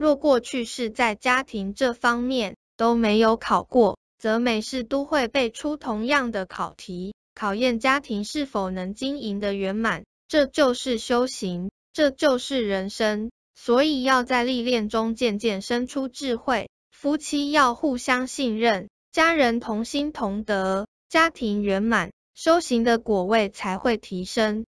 若过去是在家庭这方面都没有考过，则每事都会被出同样的考题，考验家庭是否能经营的圆满。这就是修行，这就是人生。所以要在历练中渐渐生出智慧。夫妻要互相信任，家人同心同德，家庭圆满，修行的果位才会提升。